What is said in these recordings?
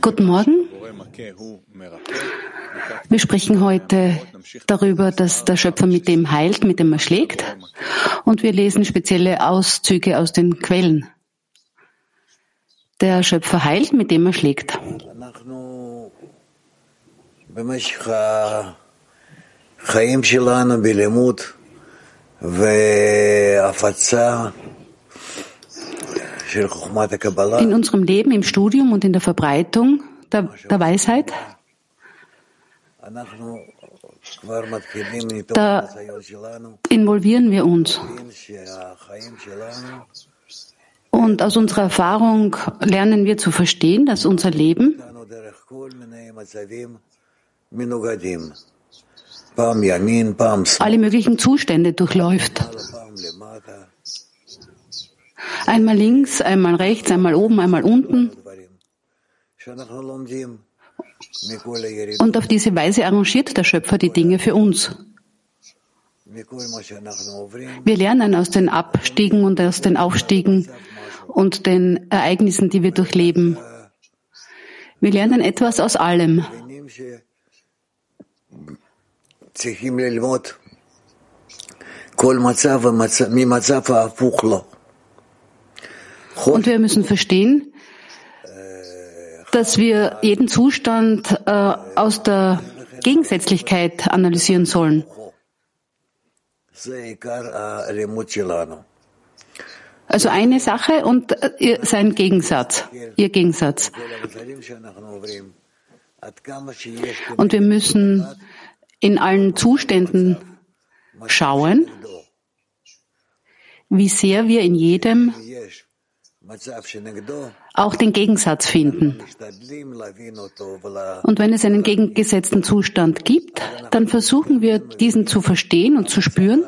Guten Morgen. Wir sprechen heute darüber, dass der Schöpfer mit dem heilt, mit dem er schlägt. Und wir lesen spezielle Auszüge aus den Quellen. Der Schöpfer heilt, mit dem er schlägt. In unserem Leben, im Studium und in der Verbreitung der, der Weisheit, da involvieren wir uns. Und aus unserer Erfahrung lernen wir zu verstehen, dass unser Leben alle möglichen Zustände durchläuft. Einmal links, einmal rechts, einmal oben, einmal unten. Und auf diese Weise arrangiert der Schöpfer die Dinge für uns. Wir lernen aus den Abstiegen und aus den Aufstiegen und den Ereignissen, die wir durchleben. Wir lernen etwas aus allem. Und wir müssen verstehen, dass wir jeden Zustand äh, aus der Gegensätzlichkeit analysieren sollen. Also eine Sache und äh, sein Gegensatz, ihr Gegensatz. Und wir müssen in allen Zuständen schauen, wie sehr wir in jedem auch den Gegensatz finden. Und wenn es einen gegengesetzten Zustand gibt, dann versuchen wir, diesen zu verstehen und zu spüren,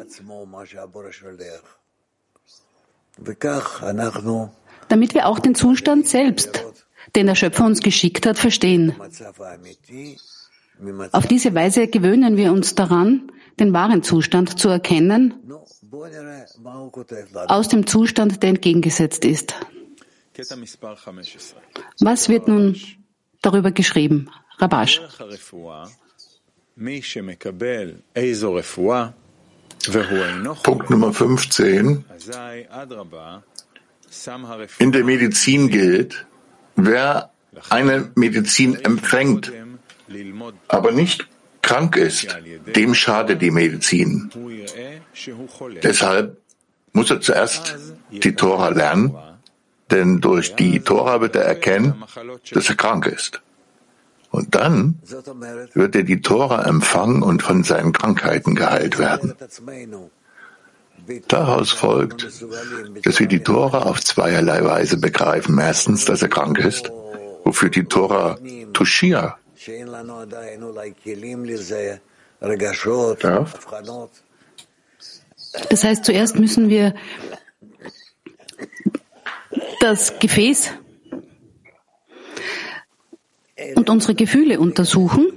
damit wir auch den Zustand selbst, den der Schöpfer uns geschickt hat, verstehen. Auf diese Weise gewöhnen wir uns daran, den wahren Zustand zu erkennen aus dem Zustand, der entgegengesetzt ist. Was wird nun darüber geschrieben? Rabash. Punkt Nummer 15. In der Medizin gilt, wer eine Medizin empfängt, aber nicht krank ist, dem schadet die Medizin. Deshalb muss er zuerst die Tora lernen, denn durch die Tora wird er erkennen, dass er krank ist. Und dann wird er die Tora empfangen und von seinen Krankheiten geheilt werden. Daraus folgt, dass wir die Tora auf zweierlei Weise begreifen. Erstens, dass er krank ist, wofür die Tora Tushia darf. Das heißt, zuerst müssen wir das Gefäß und unsere Gefühle untersuchen.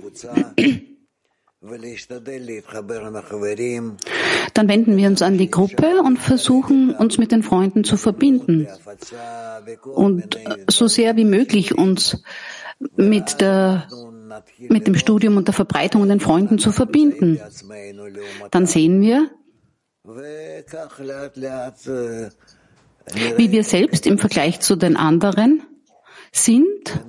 Dann wenden wir uns an die Gruppe und versuchen, uns mit den Freunden zu verbinden und so sehr wie möglich uns mit, der, mit dem Studium und der Verbreitung und den Freunden zu verbinden. Dann sehen wir, wie wir selbst im Vergleich zu den anderen sind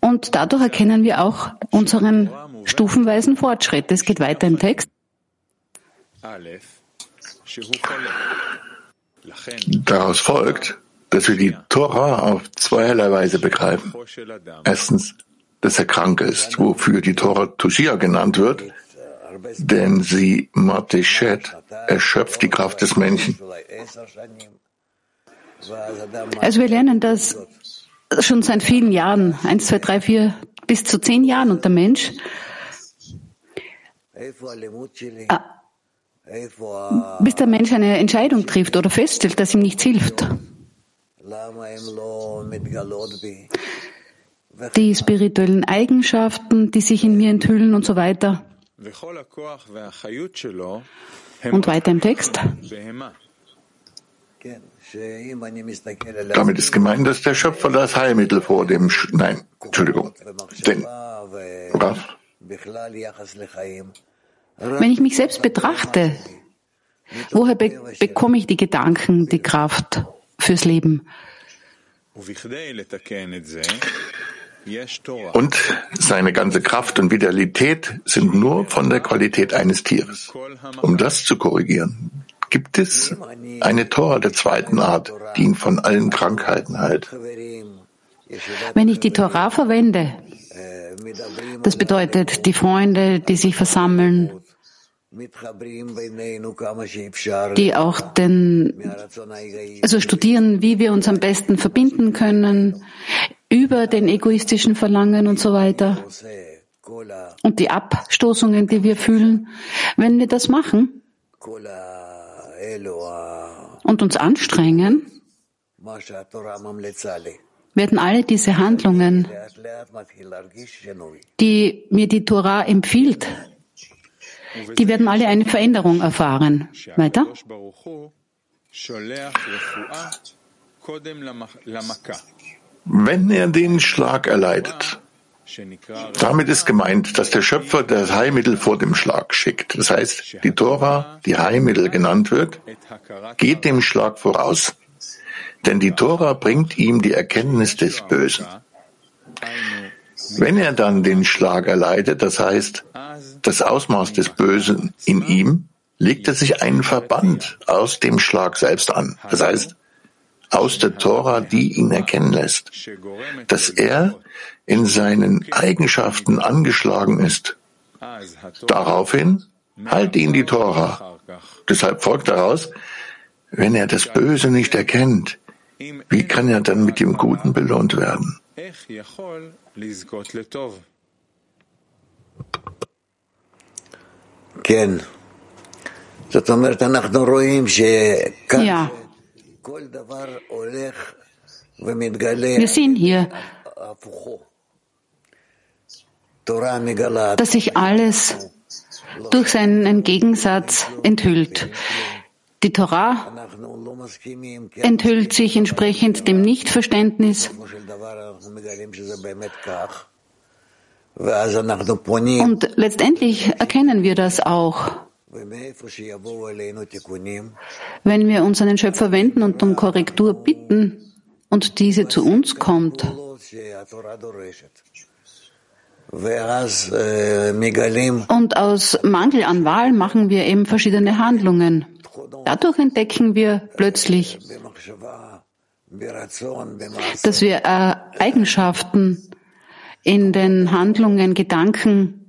und dadurch erkennen wir auch unseren stufenweisen Fortschritt. Es geht weiter im Text. Daraus folgt, dass wir die Tora auf zweierlei Weise begreifen. Erstens, dass er krank ist, wofür die Tora Tushia genannt wird, denn sie Mateshet erschöpft die Kraft des Menschen. Also wir lernen das schon seit vielen Jahren, eins, zwei, drei, vier, bis zu zehn Jahren und der Mensch ah, bis der Mensch eine Entscheidung trifft oder feststellt, dass ihm nichts hilft. Die spirituellen Eigenschaften, die sich in mir enthüllen und so weiter. Und weiter im Text. Damit ist gemeint, dass der Schöpfer das Heilmittel vor dem, Sch nein, Entschuldigung, denn, was? Wenn ich mich selbst betrachte, woher be bekomme ich die Gedanken, die Kraft fürs Leben? Und seine ganze Kraft und Vitalität sind nur von der Qualität eines Tieres. Um das zu korrigieren, gibt es eine Tora der zweiten Art, die ihn von allen Krankheiten heilt. Wenn ich die Torah verwende, das bedeutet die Freunde, die sich versammeln, die auch den, also studieren, wie wir uns am besten verbinden können, über den egoistischen Verlangen und so weiter. Und die Abstoßungen, die wir fühlen, wenn wir das machen und uns anstrengen, werden alle diese Handlungen, die mir die Torah empfiehlt, die werden alle eine Veränderung erfahren. Weiter. Wenn er den Schlag erleidet, damit ist gemeint, dass der Schöpfer das Heilmittel vor dem Schlag schickt. Das heißt, die Tora, die Heilmittel genannt wird, geht dem Schlag voraus. Denn die Tora bringt ihm die Erkenntnis des Bösen. Wenn er dann den Schlag erleidet, das heißt, das Ausmaß des Bösen in ihm, legt er sich einen Verband aus dem Schlag selbst an. Das heißt, aus der Tora, die ihn erkennen lässt, dass er in seinen Eigenschaften angeschlagen ist. Daraufhin halte ihn die Tora. Deshalb folgt daraus, wenn er das Böse nicht erkennt, wie kann er dann mit dem Guten belohnt werden? Ja. Wir sehen hier, dass sich alles durch seinen Gegensatz enthüllt. Die Torah enthüllt sich entsprechend dem Nichtverständnis. Und letztendlich erkennen wir das auch. Wenn wir uns an den Schöpfer wenden und um Korrektur bitten und diese zu uns kommt, und aus Mangel an Wahl machen wir eben verschiedene Handlungen. Dadurch entdecken wir plötzlich, dass wir äh, Eigenschaften in den Handlungen, Gedanken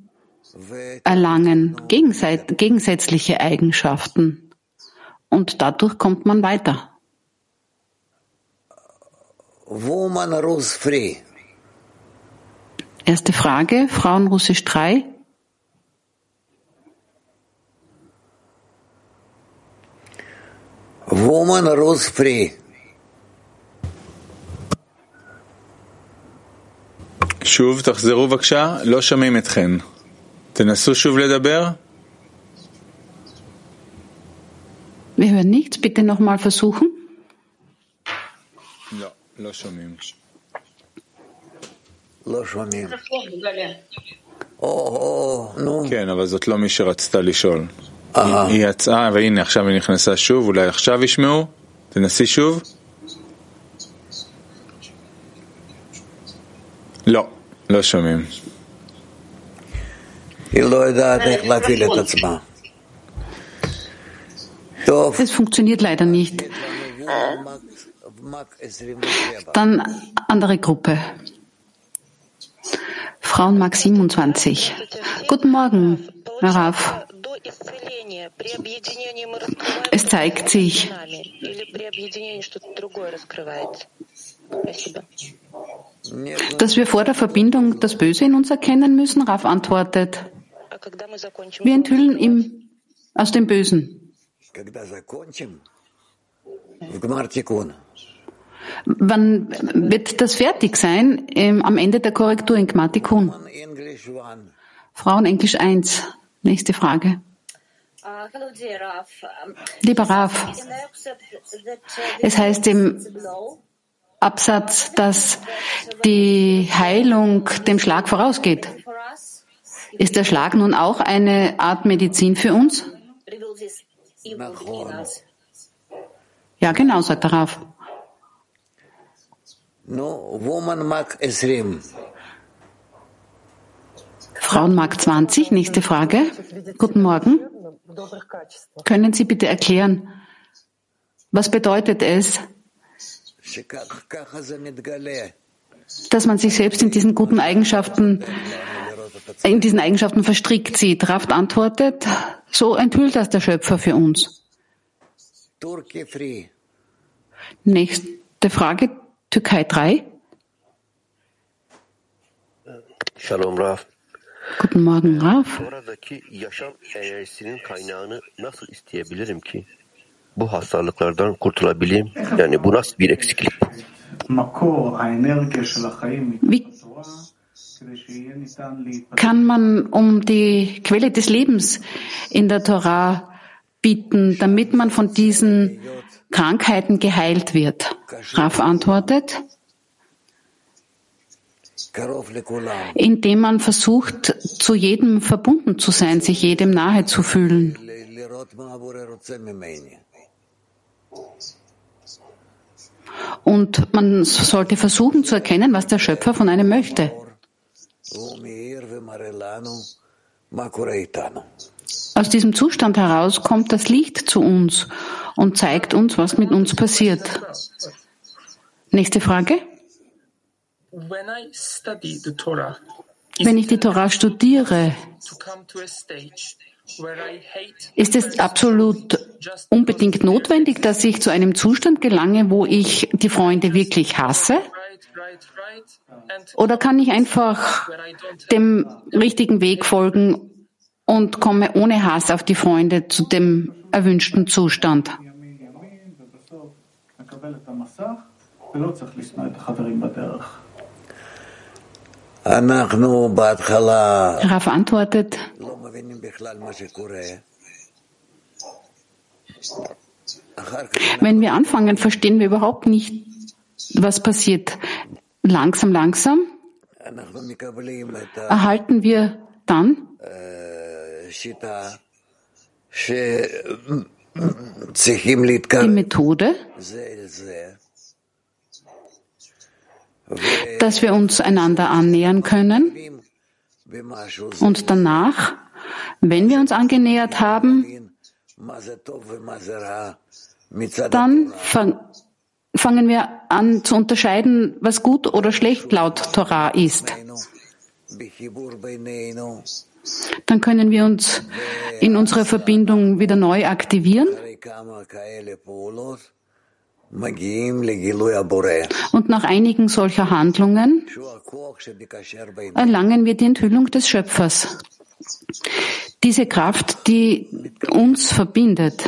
erlangen, gegensätzliche Eigenschaften. Und dadurch kommt man weiter. Erste Frage, Frauenrussisch 3. Woman Rose Free. שוב, תחזרו בבקשה, לא שומעים אתכן. תנסו שוב לדבר. Wir hören nichts, bitte nochmal versuchen. לא, לא שומעים. לא שומעים. כן, אבל זאת לא מי שרצתה לשאול. היא יצאה, והנה עכשיו היא נכנסה שוב, אולי עכשיו ישמעו? תנסי שוב. לא, לא שומעים. היא לא יודעת איך להפעיל את עצמה. טוב. Es funktioniert leider nicht. Dann andere Gruppe. Frauenmark 27. Guten Morgen, Rav. Es zeigt sich, dass wir vor der Verbindung das Böse in uns erkennen müssen. Raf antwortet, wir enthüllen ihm aus dem Bösen. Wann wird das fertig sein? am Ende der Korrektur in Gmatikun. Frauen Englisch 1. Nächste Frage. Lieber Raf, es heißt im Absatz, dass die Heilung dem Schlag vorausgeht. Ist der Schlag nun auch eine Art Medizin für uns? Ja, genau, sagt der Raf. Frauenmarkt 20, nächste Frage. Guten Morgen. Können Sie bitte erklären, was bedeutet es, dass man sich selbst in diesen guten Eigenschaften, in diesen Eigenschaften verstrickt sieht. Raft antwortet, so enthüllt das der Schöpfer für uns. Nächste Frage, Türkei 3. Shalom Raf. Guten Morgen, Raf. bu hastalıklardan kurtulabileyim? Yani bu nasıl bir eksiklik? Wie kann man um die Quelle des Lebens in der Torah bieten, damit man von diesen Krankheiten geheilt wird? Raf antwortet, indem man versucht, zu jedem verbunden zu sein, sich jedem nahe zu fühlen. Und man sollte versuchen zu erkennen, was der Schöpfer von einem möchte. Aus diesem Zustand heraus kommt das Licht zu uns und zeigt uns, was mit uns passiert. Nächste Frage. Wenn ich die Torah studiere, ist es absolut unbedingt notwendig, dass ich zu einem Zustand gelange, wo ich die Freunde wirklich hasse? Oder kann ich einfach dem richtigen Weg folgen und komme ohne Hass auf die Freunde zu dem erwünschten Zustand? Raf antwortet, wenn wir anfangen, verstehen wir überhaupt nicht, was passiert. Langsam, langsam. erhalten wir dann? die Methode, dass wir uns einander annähern können. und danach, wenn wir uns angenähert haben, dann fangen wir an zu unterscheiden, was gut oder schlecht laut Torah ist. Dann können wir uns in unserer Verbindung wieder neu aktivieren und nach einigen solcher Handlungen erlangen wir die Enthüllung des Schöpfers. Diese Kraft, die uns verbindet,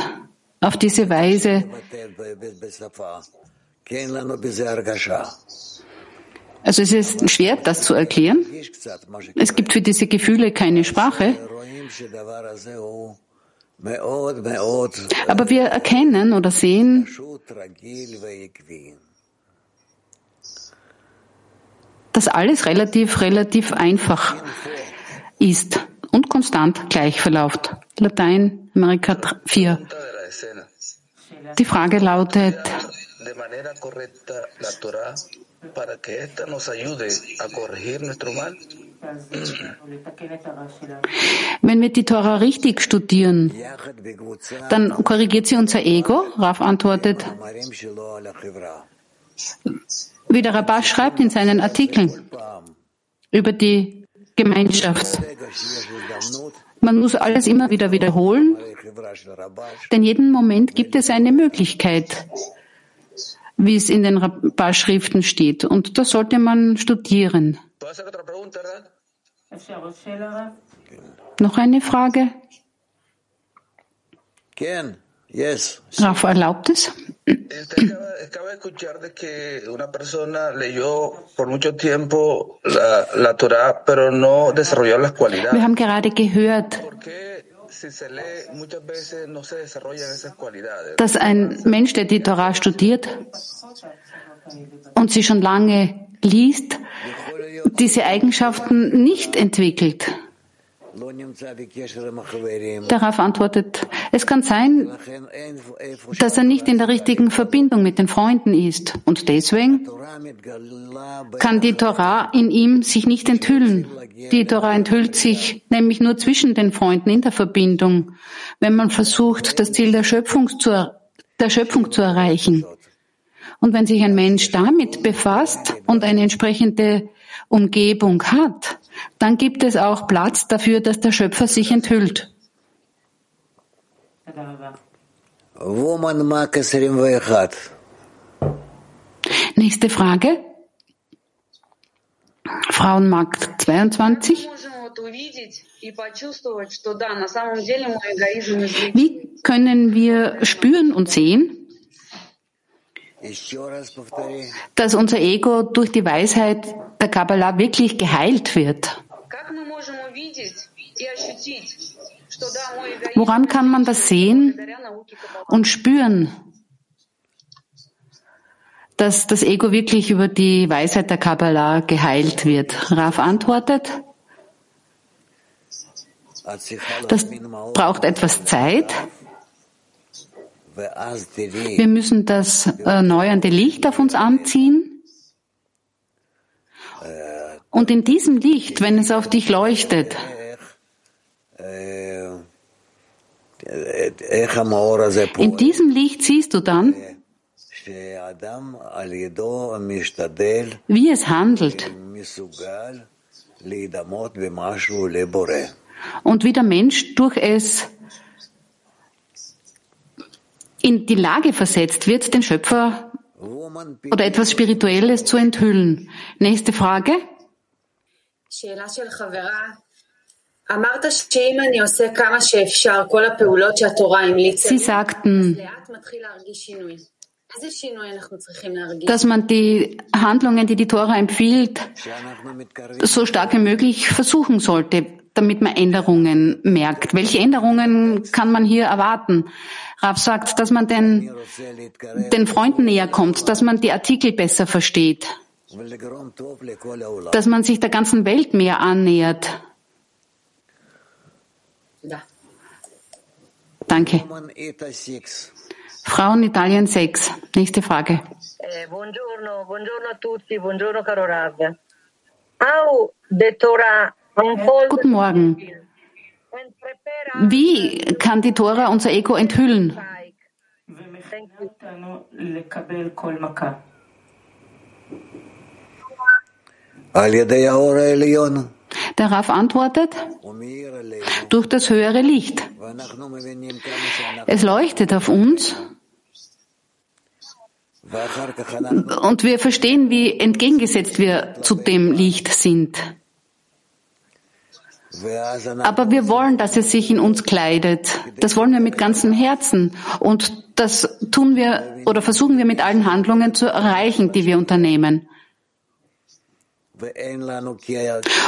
auf diese Weise also es ist schwer, das zu erklären. Es gibt für diese Gefühle keine Sprache. Aber wir erkennen oder sehen, dass alles relativ, relativ einfach ist und konstant gleich verläuft. Latein, Amerika 4. Die Frage lautet? Wenn wir die Tora richtig studieren, dann korrigiert sie unser Ego. Raf antwortet, wie der Rabbah schreibt in seinen Artikeln über die Gemeinschaft. Man muss alles immer wieder wiederholen, denn jeden Moment gibt es eine Möglichkeit, wie es in den Rabbah-Schriften steht. Und das sollte man studieren. Noch eine Frage? Yes. Rafa erlaubt es? Wir haben gerade gehört, dass ein Mensch, der die Torah studiert und sie schon lange liest, diese Eigenschaften nicht entwickelt. Darauf antwortet, es kann sein, dass er nicht in der richtigen Verbindung mit den Freunden ist und deswegen kann die Torah in ihm sich nicht enthüllen. Die Torah enthüllt sich nämlich nur zwischen den Freunden in der Verbindung, wenn man versucht, das Ziel der Schöpfung zu, der Schöpfung zu erreichen. Und wenn sich ein Mensch damit befasst und eine entsprechende Umgebung hat, dann gibt es auch Platz dafür, dass der Schöpfer sich enthüllt. Nächste Frage. Frauenmarkt 22. Wie können wir spüren und sehen, dass unser Ego durch die Weisheit der Kabbalah wirklich geheilt wird. Woran kann man das sehen und spüren, dass das Ego wirklich über die Weisheit der Kabbalah geheilt wird? Raf antwortet, das braucht etwas Zeit. Wir müssen das erneuernde Licht auf uns anziehen. Und in diesem Licht, wenn es auf dich leuchtet, in diesem Licht siehst du dann, wie es handelt und wie der Mensch durch es in die Lage versetzt wird, den Schöpfer oder etwas Spirituelles zu enthüllen. Nächste Frage. Sie sagten, dass man die Handlungen, die die Tora empfiehlt, so stark wie möglich versuchen sollte, damit man Änderungen merkt. Welche Änderungen kann man hier erwarten? Rav sagt, dass man den, den Freunden näher kommt, dass man die Artikel besser versteht, dass man sich der ganzen Welt mehr annähert. Danke. Frauen Italien 6. Nächste Frage. Eh, buongiorno, buongiorno a tutti, buongiorno caro Rav. The Torah Guten Morgen. Wie kann die Tora unser Ego enthüllen? Der Raf antwortet, durch das höhere Licht. Es leuchtet auf uns und wir verstehen, wie entgegengesetzt wir zu dem Licht sind. Aber wir wollen, dass es sich in uns kleidet. Das wollen wir mit ganzem Herzen. Und das tun wir oder versuchen wir mit allen Handlungen zu erreichen, die wir unternehmen.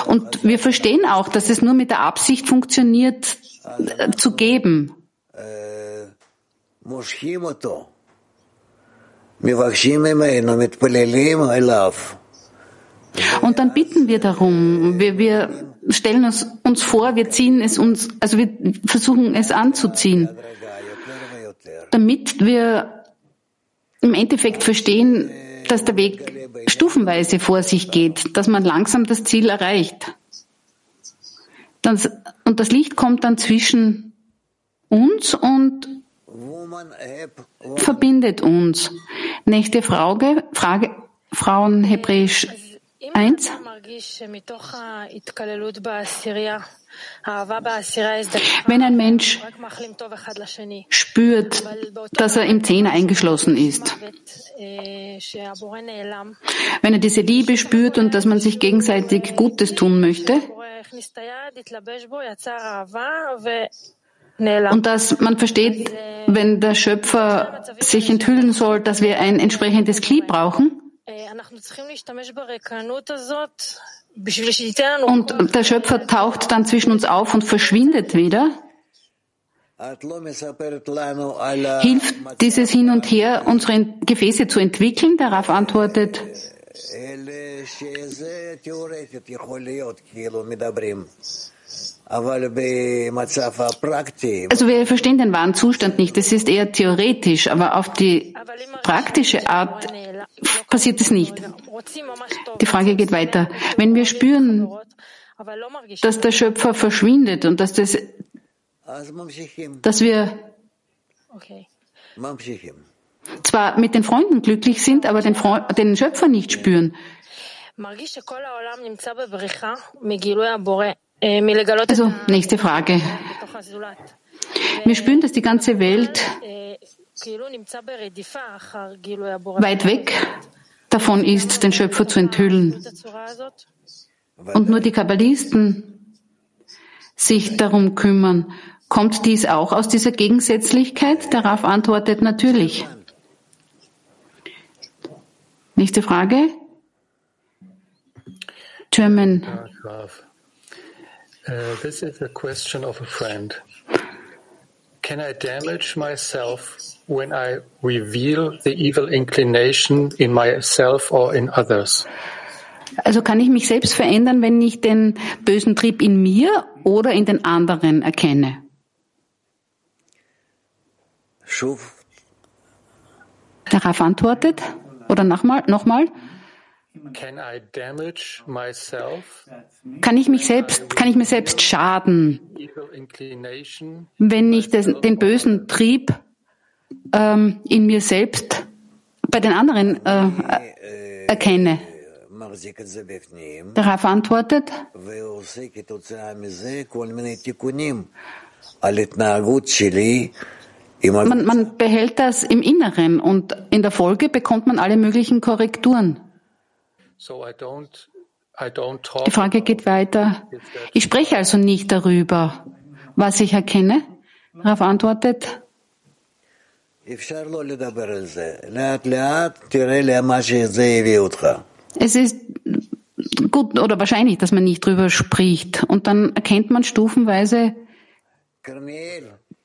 Und wir verstehen auch, dass es nur mit der Absicht funktioniert, zu geben. Und dann bitten wir darum, wir, wir stellen uns, uns vor, wir ziehen es uns, also wir versuchen es anzuziehen, damit wir im Endeffekt verstehen, dass der Weg stufenweise vor sich geht, dass man langsam das Ziel erreicht. Und das Licht kommt dann zwischen uns und verbindet uns. Nächste Frage, Frage Frauen Hebräisch 1. Wenn ein Mensch spürt, dass er im Zehner eingeschlossen ist, wenn er diese Liebe spürt und dass man sich gegenseitig Gutes tun möchte, und dass man versteht, wenn der Schöpfer sich enthüllen soll, dass wir ein entsprechendes Glied brauchen, und der Schöpfer taucht dann zwischen uns auf und verschwindet wieder. Hilft dieses Hin und Her, unsere Gefäße zu entwickeln? Darauf antwortet, also wir verstehen den wahren Zustand nicht. Das ist eher theoretisch, aber auf die praktische Art passiert es nicht. Die Frage geht weiter. Wenn wir spüren, dass der Schöpfer verschwindet und dass das, dass wir zwar mit den Freunden glücklich sind, aber den, Freund, den Schöpfer nicht spüren. Also, nächste Frage. Wir spüren, dass die ganze Welt weit weg davon ist, den Schöpfer zu enthüllen. Und nur die Kabbalisten sich darum kümmern. Kommt dies auch aus dieser Gegensätzlichkeit? Darauf antwortet natürlich. Nächste Frage. German. Uh, this is a question of a friend. Can I damage myself when I reveal the evil inclination in myself or in others? Also kann ich mich selbst verändern, wenn ich den bösen Trieb in mir oder in den anderen erkenne? Darauf antwortet oder nochmal, nochmal. Kann ich mich selbst, kann ich mir selbst schaden, wenn ich das, den bösen Trieb ähm, in mir selbst bei den anderen äh, erkenne? Darauf antwortet, man, man behält das im Inneren und in der Folge bekommt man alle möglichen Korrekturen. Die Frage geht weiter. Ich spreche also nicht darüber, was ich erkenne. Darauf antwortet, es ist gut oder wahrscheinlich, dass man nicht drüber spricht. Und dann erkennt man stufenweise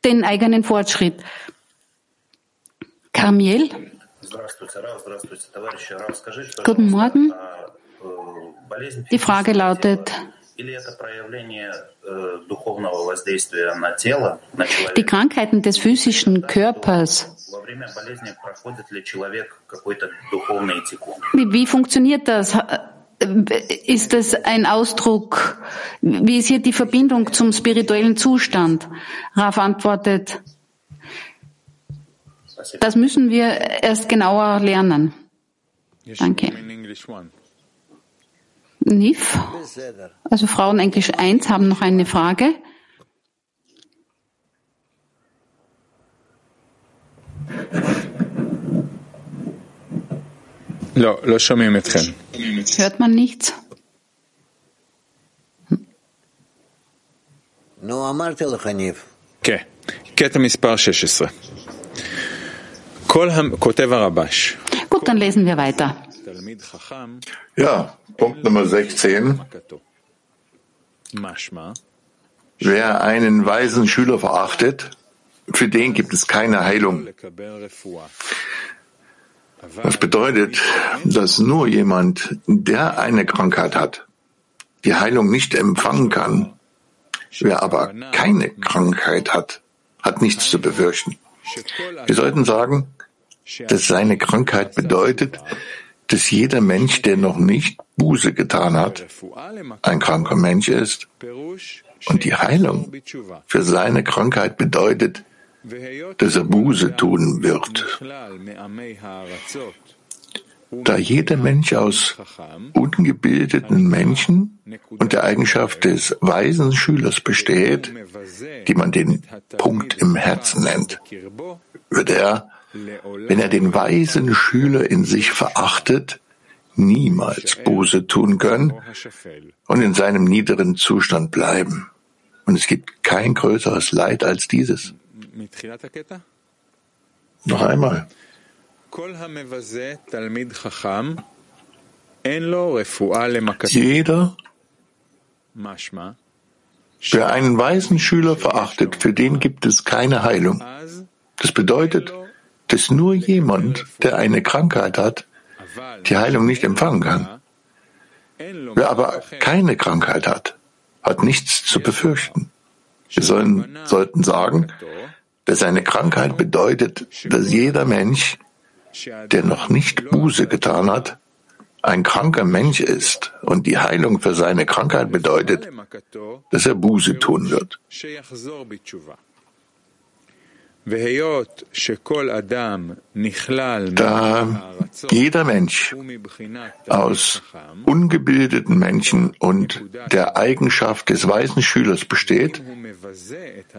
den eigenen Fortschritt. Carmiel? Guten Morgen. Die Frage lautet, die Krankheiten des physischen Körpers. Wie, funktioniert das? Ist das ein Ausdruck? Wie ist hier die Verbindung zum spirituellen Zustand? Raf antwortet, das müssen wir erst genauer lernen. Danke. NIF, also Frauen Englisch 1 haben noch eine Frage. Hört man nichts? כן, קטע מספר 16. Gut, dann lesen wir weiter. Ja, Punkt Nummer 16. Wer einen weisen Schüler verachtet, für den gibt es keine Heilung. Das bedeutet, dass nur jemand, der eine Krankheit hat, die Heilung nicht empfangen kann. Wer aber keine Krankheit hat, hat nichts zu befürchten. Wir sollten sagen, dass seine Krankheit bedeutet, dass jeder Mensch, der noch nicht Buße getan hat, ein kranker Mensch ist. Und die Heilung für seine Krankheit bedeutet, dass er Buße tun wird. Da jeder Mensch aus ungebildeten Menschen und der Eigenschaft des weisen Schülers besteht, die man den Punkt im Herzen nennt, wird er wenn er den weisen Schüler in sich verachtet, niemals Buße tun können und in seinem niederen Zustand bleiben. Und es gibt kein größeres Leid als dieses. Noch einmal. Jeder, Wer einen weisen Schüler verachtet, für den gibt es keine Heilung. Das bedeutet, dass nur jemand, der eine Krankheit hat, die Heilung nicht empfangen kann. Wer aber keine Krankheit hat, hat nichts zu befürchten. Wir sollen, sollten sagen, dass eine Krankheit bedeutet, dass jeder Mensch, der noch nicht Buße getan hat, ein kranker Mensch ist und die Heilung für seine Krankheit bedeutet, dass er Buße tun wird. Da jeder Mensch aus ungebildeten Menschen und der Eigenschaft des weisen Schülers besteht,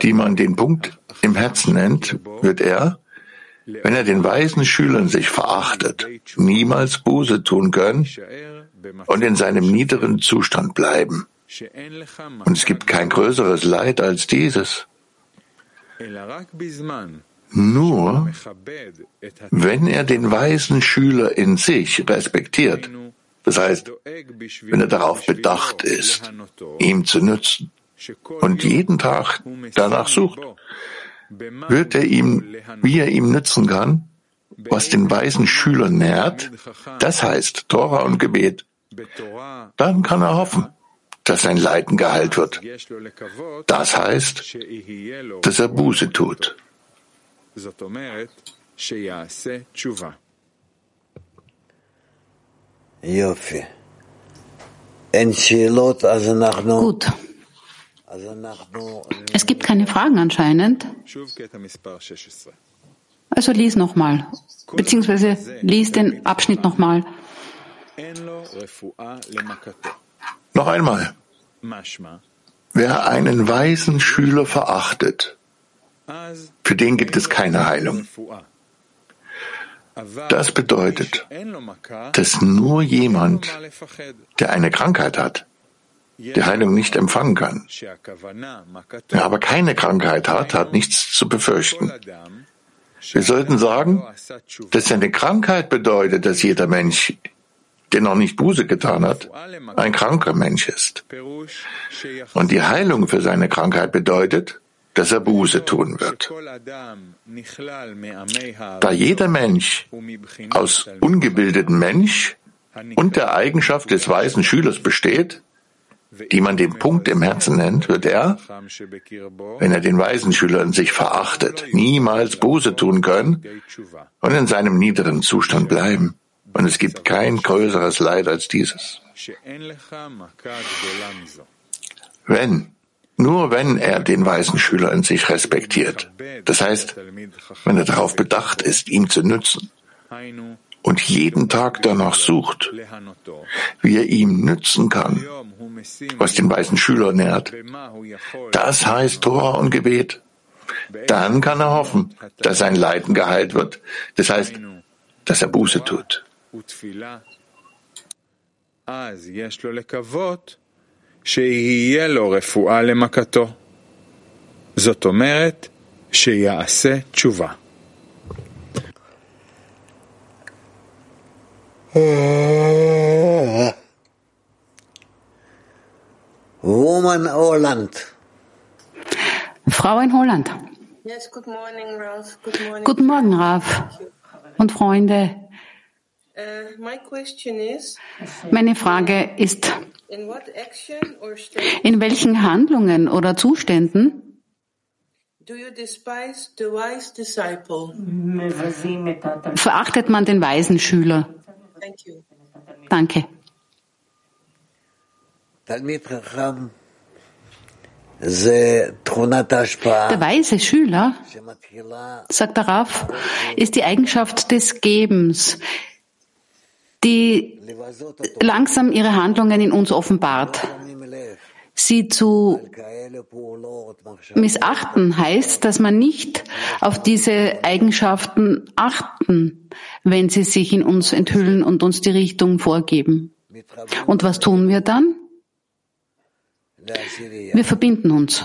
die man den Punkt im Herzen nennt, wird er, wenn er den weisen Schülern sich verachtet, niemals Buße tun können und in seinem niederen Zustand bleiben. Und es gibt kein größeres Leid als dieses. Nur wenn er den weisen Schüler in sich respektiert, das heißt, wenn er darauf bedacht ist, ihm zu nützen und jeden Tag danach sucht, wird er ihm, wie er ihm nützen kann, was den weisen Schüler nährt, das heißt Tora und Gebet, dann kann er hoffen, dass sein Leiden geheilt wird. Das heißt, dass er Buße tut. Gut. Es gibt keine Fragen anscheinend. Also lies nochmal, beziehungsweise lies den Abschnitt nochmal. Noch einmal. Wer einen weisen Schüler verachtet, für den gibt es keine Heilung. Das bedeutet, dass nur jemand, der eine Krankheit hat, die Heilung nicht empfangen kann. Wer aber keine Krankheit hat, hat nichts zu befürchten. Wir sollten sagen, dass eine Krankheit bedeutet, dass jeder Mensch, der noch nicht Buße getan hat, ein kranker Mensch ist. Und die Heilung für seine Krankheit bedeutet, dass er Buße tun wird. Da jeder Mensch aus ungebildeten Mensch und der Eigenschaft des weisen Schülers besteht, die man den Punkt im Herzen nennt, wird er, wenn er den weisen Schüler in sich verachtet, niemals Buße tun können und in seinem niederen Zustand bleiben. Und es gibt kein größeres Leid als dieses. Wenn, nur wenn er den weisen Schüler in sich respektiert, das heißt, wenn er darauf bedacht ist, ihm zu nützen, und jeden Tag danach sucht, wie er ihm nützen kann, was den weißen Schüler nährt. Das heißt Tora und Gebet. Dann kann er hoffen, dass sein Leiden geheilt wird. Das heißt, dass er Buße tut. זאת אומרת, שיעשה תשובה. Woman Holland. Frau in Holland. Yes, good morning, Ralph. Good morning. Guten Morgen, Ralf und Freunde. Meine Frage ist, in welchen Handlungen oder Zuständen verachtet man den weisen Schüler? Danke. Der weise Schüler, sagt der Raff, ist die Eigenschaft des Gebens, die langsam ihre Handlungen in uns offenbart. Sie zu missachten heißt, dass man nicht auf diese Eigenschaften achten, wenn sie sich in uns enthüllen und uns die Richtung vorgeben. Und was tun wir dann? Wir verbinden uns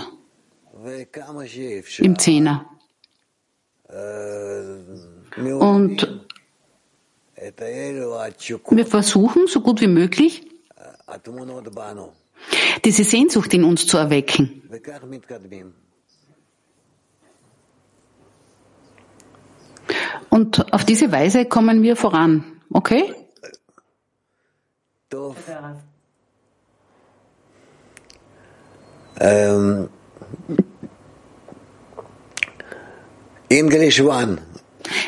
im Zehner. Und wir versuchen, so gut wie möglich, diese Sehnsucht in uns zu erwecken. Und auf diese Weise kommen wir voran. Okay? Ähm, Englisch 1.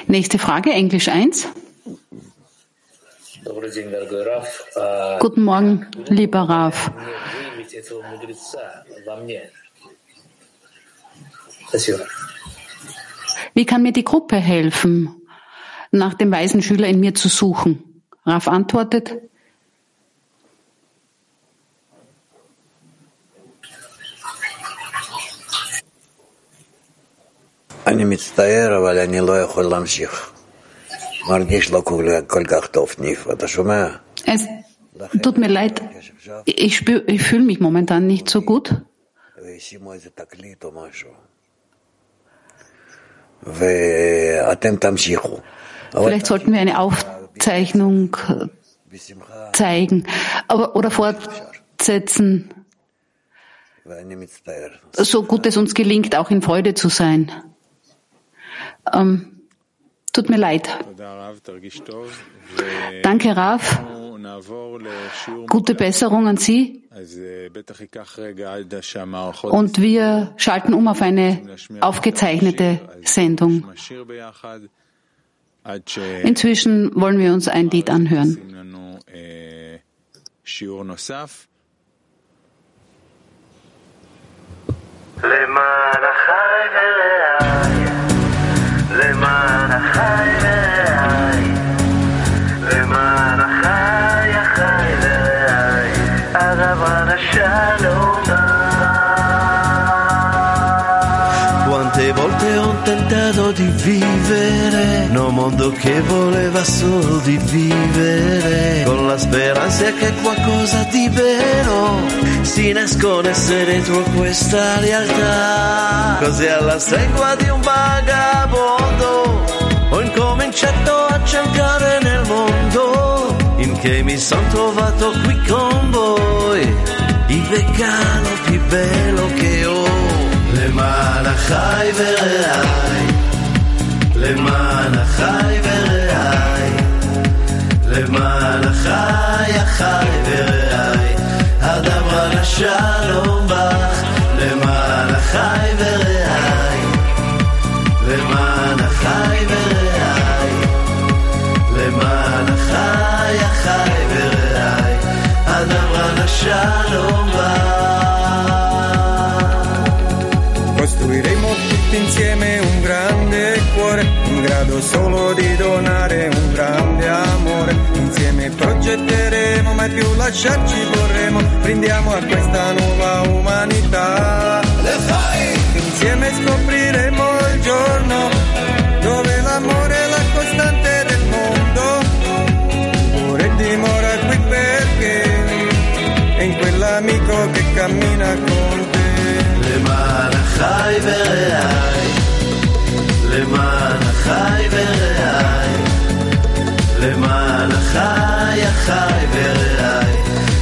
Nächste Frage, Englisch 1. Guten Morgen, lieber Raf. Wie kann mir die Gruppe helfen, nach dem weisen Schüler in mir zu suchen? Raf antwortet. אני מצטער, אבל אני לא יכול להמשיך. Es tut mir leid, ich, ich fühle mich momentan nicht so gut. Vielleicht sollten wir eine Aufzeichnung zeigen aber, oder fortsetzen, so gut es uns gelingt, auch in Freude zu sein. Ähm, tut mir leid. תודה רב, תרגיש טוב. Danke, Raf. ואנחנו נעבור לשיעור Gute Besserung an Sie. אז אה, בטח ייקח רגע עד שהמערכות Und wir schalten um auf eine aufgezeichnete Sendung. נשיר ביחד, עד Inzwischen wollen wir uns ein Lied anhören. שעושים לנו אה, שיעור נוסף. למען החי ורעי, mondo che voleva solo di vivere, con la speranza che qualcosa di vero si nascondesse dentro questa realtà. Così alla stregua di un vagabondo ho incominciato a cercare nel mondo, in che mi sono trovato qui con voi, il regalo più bello che ho. למען החי ורעי, למען החי ורעי, למען החי החי ורעי, הדברה לשלום בך, למען החי ורעי, למען החי ורעי, למען החי החי ורעי, הדברה לשלום בך. Costruiremo tutti insieme grado solo di donare un grande amore. Insieme progetteremo, mai più lasciarci vorremmo. Brindiamo a questa nuova umanità. Insieme scopriremo il giorno dove l'amore è la costante del mondo. Ora dimora qui perché è in quell'amico che cammina con te. למען החי ורעי, למען החי ורעי, למען החי החי ורעי,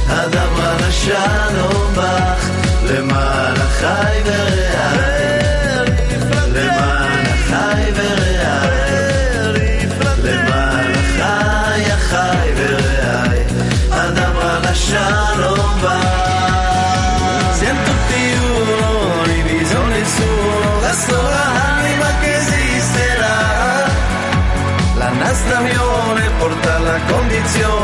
הדבר לשלום בך, למען החי ורעי, למען החי ורעי, למען החי החי ורעי, הדבר לשלום בך. canción